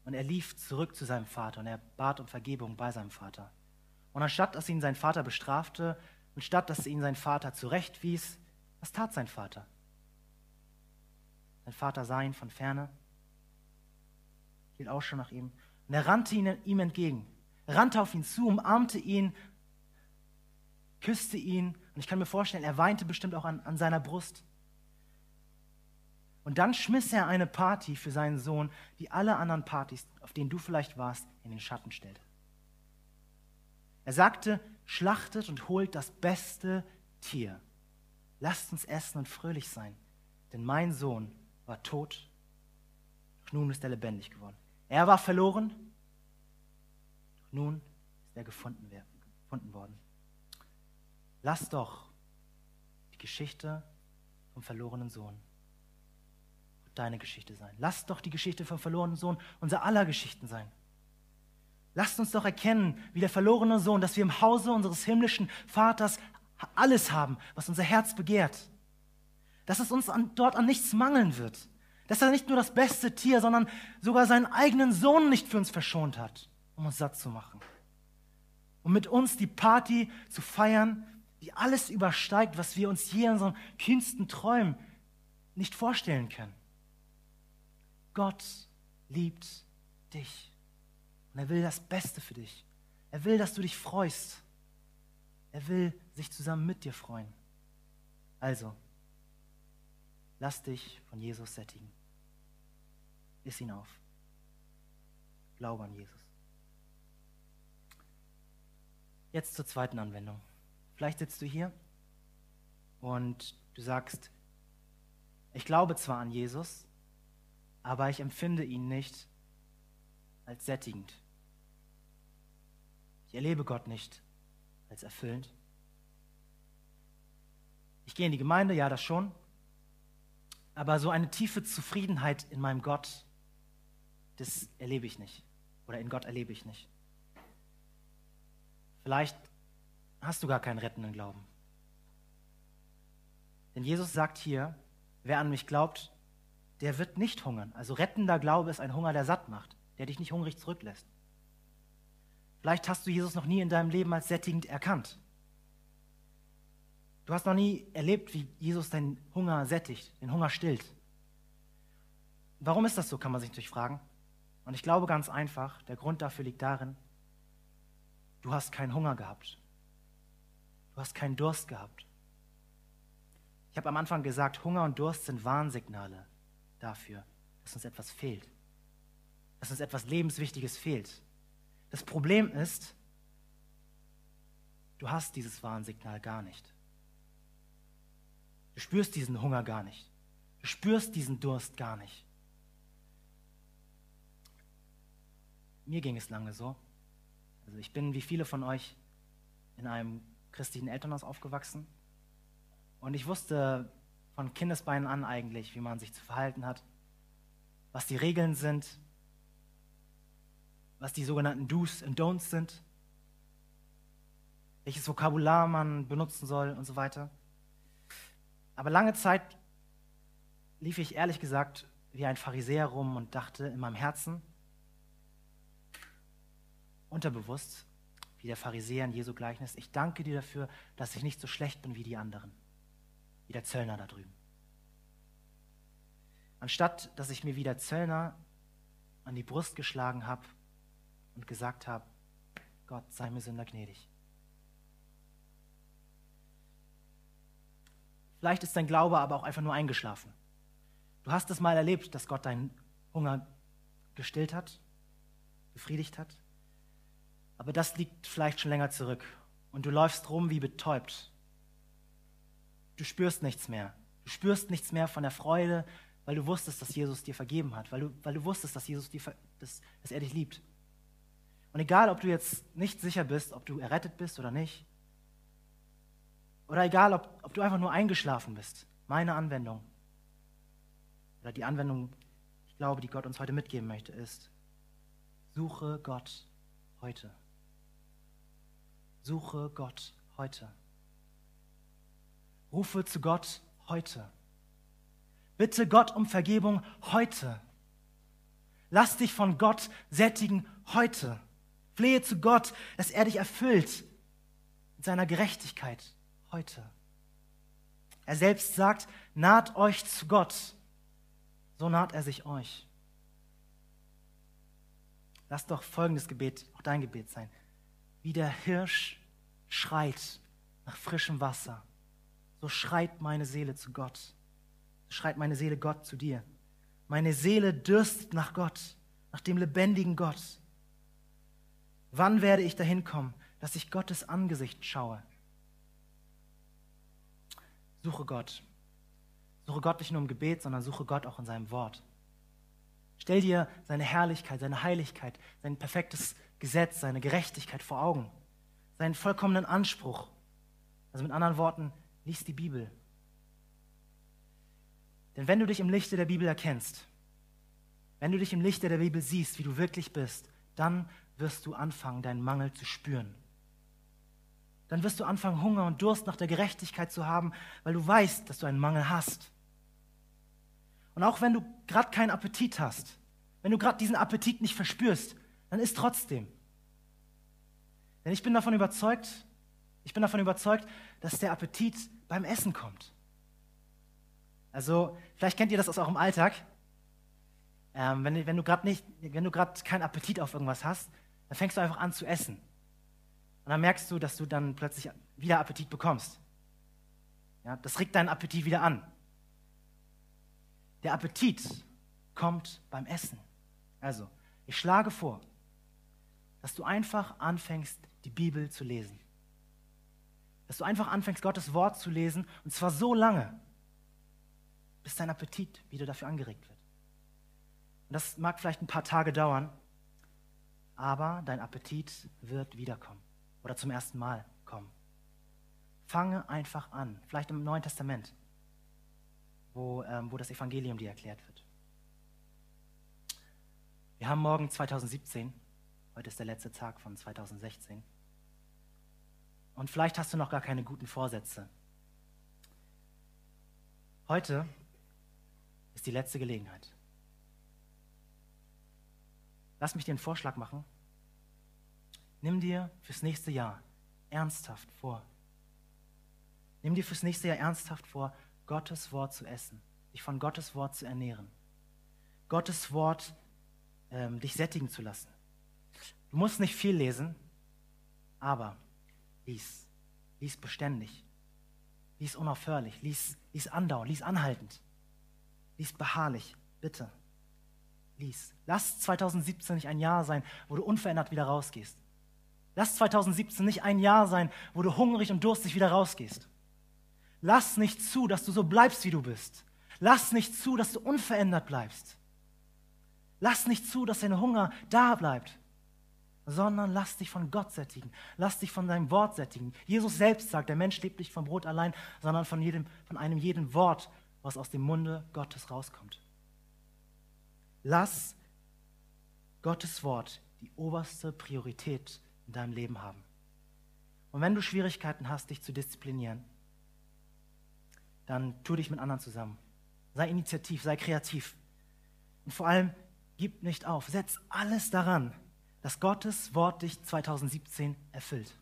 und er lief zurück zu seinem Vater und er bat um Vergebung bei seinem Vater. Und anstatt dass ihn sein Vater bestrafte und statt dass ihn sein Vater zurechtwies, was tat sein Vater? Sein Vater sah ihn von ferne, hielt auch schon nach ihm und er rannte ihm entgegen, rannte auf ihn zu, umarmte ihn, küsste ihn und ich kann mir vorstellen, er weinte bestimmt auch an, an seiner Brust. Und dann schmiss er eine Party für seinen Sohn, die alle anderen Partys, auf denen du vielleicht warst, in den Schatten stellte. Er sagte, schlachtet und holt das beste Tier. Lasst uns essen und fröhlich sein, denn mein Sohn war tot, doch nun ist er lebendig geworden. Er war verloren, doch nun ist er gefunden, gefunden worden. Lass doch die Geschichte vom verlorenen Sohn deine Geschichte sein. Lass doch die Geschichte vom verlorenen Sohn unser aller Geschichten sein. Lasst uns doch erkennen, wie der verlorene Sohn, dass wir im Hause unseres himmlischen Vaters alles haben, was unser Herz begehrt. Dass es uns an, dort an nichts mangeln wird. Dass er nicht nur das beste Tier, sondern sogar seinen eigenen Sohn nicht für uns verschont hat, um uns satt zu machen. Um mit uns die Party zu feiern, die alles übersteigt, was wir uns je in unseren kühnsten Träumen nicht vorstellen können. Gott liebt dich. Und er will das Beste für dich. Er will, dass du dich freust. Er will sich zusammen mit dir freuen. Also, lass dich von Jesus sättigen. Iss ihn auf. Glaube an Jesus. Jetzt zur zweiten Anwendung. Vielleicht sitzt du hier und du sagst, ich glaube zwar an Jesus, aber ich empfinde ihn nicht als sättigend. Ich erlebe Gott nicht als erfüllend. Ich gehe in die Gemeinde, ja, das schon, aber so eine tiefe Zufriedenheit in meinem Gott, das erlebe ich nicht. Oder in Gott erlebe ich nicht. Vielleicht hast du gar keinen rettenden Glauben. Denn Jesus sagt hier, wer an mich glaubt, der wird nicht hungern. Also rettender Glaube ist ein Hunger, der satt macht, der dich nicht hungrig zurücklässt. Vielleicht hast du Jesus noch nie in deinem Leben als sättigend erkannt. Du hast noch nie erlebt, wie Jesus deinen Hunger sättigt, den Hunger stillt. Warum ist das so, kann man sich natürlich fragen. Und ich glaube ganz einfach, der Grund dafür liegt darin, du hast keinen Hunger gehabt. Du hast keinen Durst gehabt. Ich habe am Anfang gesagt, Hunger und Durst sind Warnsignale dafür, dass uns etwas fehlt, dass uns etwas Lebenswichtiges fehlt. Das Problem ist, du hast dieses Warnsignal gar nicht. Du spürst diesen Hunger gar nicht. Du spürst diesen Durst gar nicht. Mir ging es lange so. Also ich bin wie viele von euch in einem christlichen Elternhaus aufgewachsen und ich wusste von Kindesbeinen an eigentlich, wie man sich zu verhalten hat, was die Regeln sind, was die sogenannten Do's und Don'ts sind, welches Vokabular man benutzen soll und so weiter. Aber lange Zeit lief ich ehrlich gesagt wie ein Pharisäer rum und dachte in meinem Herzen, unterbewusst, wie der Pharisäer in Jesu Gleichnis, ich danke dir dafür, dass ich nicht so schlecht bin wie die anderen, wie der Zöllner da drüben. Anstatt dass ich mir wie der Zöllner an die Brust geschlagen habe und gesagt habe, Gott sei mir Sünder gnädig. Vielleicht ist dein Glaube aber auch einfach nur eingeschlafen. Du hast es mal erlebt, dass Gott deinen Hunger gestillt hat, befriedigt hat. Aber das liegt vielleicht schon länger zurück. Und du läufst rum wie betäubt. Du spürst nichts mehr. Du spürst nichts mehr von der Freude, weil du wusstest, dass Jesus dir vergeben hat, weil du, weil du wusstest, dass, Jesus dir, dass, dass er dich liebt. Und egal, ob du jetzt nicht sicher bist, ob du errettet bist oder nicht, oder egal, ob, ob du einfach nur eingeschlafen bist, meine Anwendung, oder die Anwendung, ich glaube, die Gott uns heute mitgeben möchte, ist, suche Gott heute. Suche Gott heute. Rufe zu Gott heute. Bitte Gott um Vergebung heute. Lass dich von Gott sättigen heute. Flehe zu Gott, dass er dich erfüllt mit seiner Gerechtigkeit heute. Er selbst sagt, naht euch zu Gott, so naht er sich euch. Lass doch folgendes Gebet auch dein Gebet sein. Wie der Hirsch schreit nach frischem Wasser, so schreit meine Seele zu Gott. So schreit meine Seele Gott zu dir. Meine Seele dürstet nach Gott, nach dem lebendigen Gott. Wann werde ich dahin kommen, dass ich Gottes Angesicht schaue? Suche Gott. Suche Gott nicht nur im Gebet, sondern suche Gott auch in seinem Wort. Stell dir seine Herrlichkeit, seine Heiligkeit, sein perfektes Gesetz, seine Gerechtigkeit vor Augen, seinen vollkommenen Anspruch. Also mit anderen Worten, lies die Bibel. Denn wenn du dich im Lichte der Bibel erkennst, wenn du dich im Lichte der Bibel siehst, wie du wirklich bist, dann wirst du anfangen, deinen Mangel zu spüren. Dann wirst du anfangen, Hunger und Durst nach der Gerechtigkeit zu haben, weil du weißt, dass du einen Mangel hast. Und auch wenn du gerade keinen Appetit hast, wenn du gerade diesen Appetit nicht verspürst, dann isst trotzdem. Denn ich bin davon überzeugt, ich bin davon überzeugt, dass der Appetit beim Essen kommt. Also, vielleicht kennt ihr das aus eurem Alltag. Ähm, wenn, wenn du gerade keinen Appetit auf irgendwas hast, dann fängst du einfach an zu essen. Und dann merkst du, dass du dann plötzlich wieder Appetit bekommst. Ja, das regt deinen Appetit wieder an. Der Appetit kommt beim Essen. Also, ich schlage vor, dass du einfach anfängst, die Bibel zu lesen. Dass du einfach anfängst, Gottes Wort zu lesen, und zwar so lange, bis dein Appetit wieder dafür angeregt wird. Und das mag vielleicht ein paar Tage dauern, aber dein Appetit wird wiederkommen oder zum ersten Mal kommen. Fange einfach an, vielleicht im Neuen Testament, wo, ähm, wo das Evangelium dir erklärt wird. Wir haben morgen 2017, heute ist der letzte Tag von 2016. Und vielleicht hast du noch gar keine guten Vorsätze. Heute ist die letzte Gelegenheit. Lass mich dir einen Vorschlag machen. Nimm dir fürs nächste Jahr ernsthaft vor. Nimm dir fürs nächste Jahr ernsthaft vor, Gottes Wort zu essen, dich von Gottes Wort zu ernähren, Gottes Wort ähm, dich sättigen zu lassen. Du musst nicht viel lesen, aber lies, lies beständig. Lies unaufhörlich, lies, lies andauernd, lies anhaltend, lies beharrlich, bitte. Lies. Lass 2017 nicht ein Jahr sein, wo du unverändert wieder rausgehst. Lass 2017 nicht ein Jahr sein, wo du hungrig und durstig wieder rausgehst. Lass nicht zu, dass du so bleibst, wie du bist. Lass nicht zu, dass du unverändert bleibst. Lass nicht zu, dass dein Hunger da bleibt, sondern lass dich von Gott sättigen. Lass dich von deinem Wort sättigen. Jesus selbst sagt, der Mensch lebt nicht vom Brot allein, sondern von, jedem, von einem jeden Wort, was aus dem Munde Gottes rauskommt. Lass Gottes Wort die oberste Priorität in deinem Leben haben. Und wenn du Schwierigkeiten hast, dich zu disziplinieren, dann tu dich mit anderen zusammen. Sei initiativ, sei kreativ. Und vor allem, gib nicht auf. Setz alles daran, dass Gottes Wort dich 2017 erfüllt.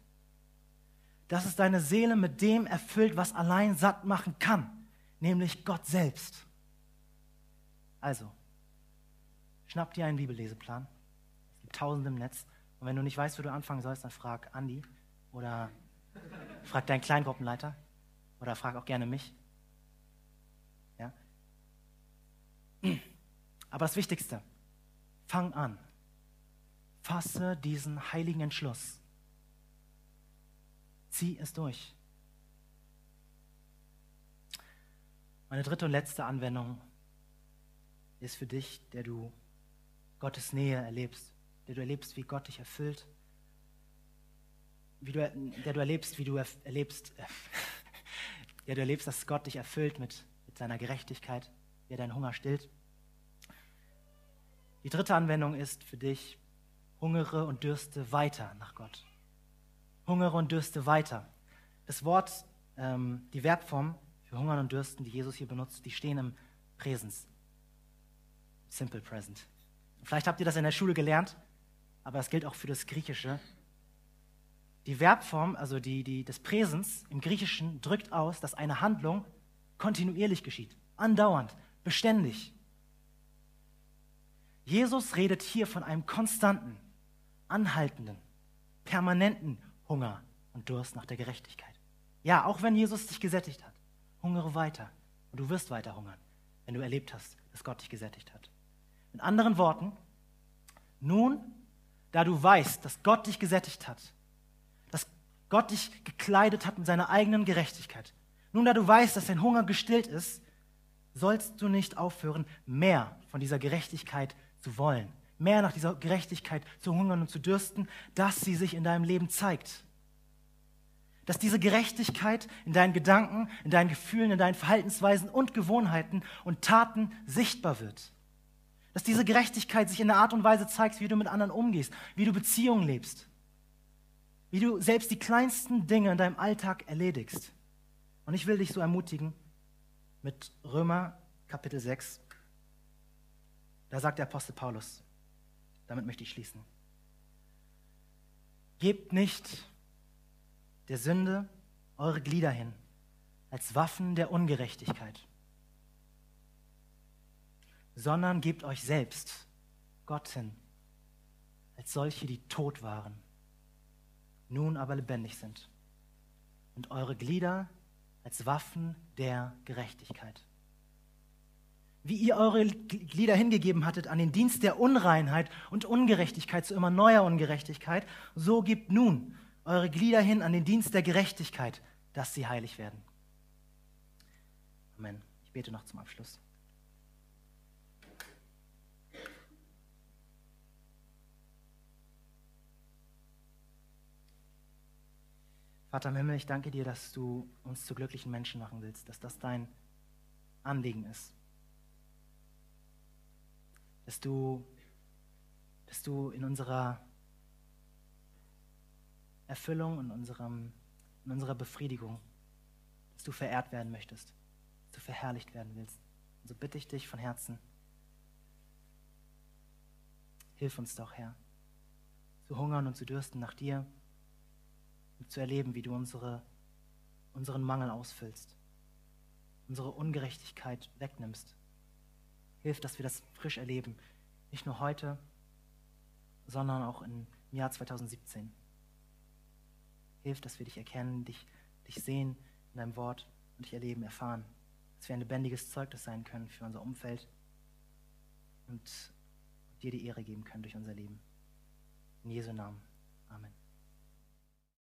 Dass es deine Seele mit dem erfüllt, was allein satt machen kann, nämlich Gott selbst. Also, schnapp dir einen Bibelleseplan. Es gibt tausende im Netz. Und wenn du nicht weißt, wo du anfangen sollst, dann frag Andi oder frag deinen Kleingruppenleiter oder frag auch gerne mich. Ja? Aber das Wichtigste, fang an. Fasse diesen heiligen Entschluss. Zieh es durch. Meine dritte und letzte Anwendung ist für dich, der du Gottes Nähe erlebst, der du erlebst, wie Gott dich erfüllt, wie du, der du erlebst, wie du erlebst, äh, der du erlebst, dass Gott dich erfüllt mit, mit seiner Gerechtigkeit, wie er deinen Hunger stillt. Die dritte Anwendung ist für dich, hungere und dürste weiter nach Gott. Hungere und dürste weiter. Das Wort, ähm, die Verbform für hungern und dürsten, die Jesus hier benutzt, die stehen im Präsens. Simple Present. Vielleicht habt ihr das in der Schule gelernt, aber es gilt auch für das Griechische. Die Verbform, also die, die, des Präsens im Griechischen, drückt aus, dass eine Handlung kontinuierlich geschieht, andauernd, beständig. Jesus redet hier von einem konstanten, anhaltenden, permanenten Hunger und Durst nach der Gerechtigkeit. Ja, auch wenn Jesus dich gesättigt hat, hungere weiter und du wirst weiter hungern, wenn du erlebt hast, dass Gott dich gesättigt hat. Mit anderen Worten, nun, da du weißt, dass Gott dich gesättigt hat, dass Gott dich gekleidet hat mit seiner eigenen Gerechtigkeit, nun, da du weißt, dass dein Hunger gestillt ist, sollst du nicht aufhören, mehr von dieser Gerechtigkeit zu wollen, mehr nach dieser Gerechtigkeit zu hungern und zu dürsten, dass sie sich in deinem Leben zeigt. Dass diese Gerechtigkeit in deinen Gedanken, in deinen Gefühlen, in deinen Verhaltensweisen und Gewohnheiten und Taten sichtbar wird. Dass diese Gerechtigkeit sich in der Art und Weise zeigt, wie du mit anderen umgehst, wie du Beziehungen lebst, wie du selbst die kleinsten Dinge in deinem Alltag erledigst. Und ich will dich so ermutigen mit Römer Kapitel 6, da sagt der Apostel Paulus, damit möchte ich schließen, gebt nicht der Sünde eure Glieder hin als Waffen der Ungerechtigkeit, sondern gebt euch selbst Gott hin als solche, die tot waren, nun aber lebendig sind, und eure Glieder als Waffen der Gerechtigkeit wie ihr eure Glieder hingegeben hattet an den Dienst der Unreinheit und Ungerechtigkeit zu immer neuer Ungerechtigkeit, so gebt nun eure Glieder hin an den Dienst der Gerechtigkeit, dass sie heilig werden. Amen. Ich bete noch zum Abschluss. Vater im Himmel, ich danke dir, dass du uns zu glücklichen Menschen machen willst, dass das dein Anliegen ist dass du, dass du in unserer Erfüllung, in, unserem, in unserer Befriedigung, dass du verehrt werden möchtest, dass du verherrlicht werden willst. Und so bitte ich dich von Herzen, hilf uns doch, Herr, zu hungern und zu dürsten nach dir und zu erleben, wie du unsere, unseren Mangel ausfüllst, unsere Ungerechtigkeit wegnimmst Hilf, dass wir das frisch erleben. Nicht nur heute, sondern auch im Jahr 2017. Hilf, dass wir dich erkennen, dich, dich sehen in deinem Wort und dich erleben, erfahren. Dass wir ein lebendiges Zeugnis sein können für unser Umfeld und dir die Ehre geben können durch unser Leben. In Jesu Namen. Amen.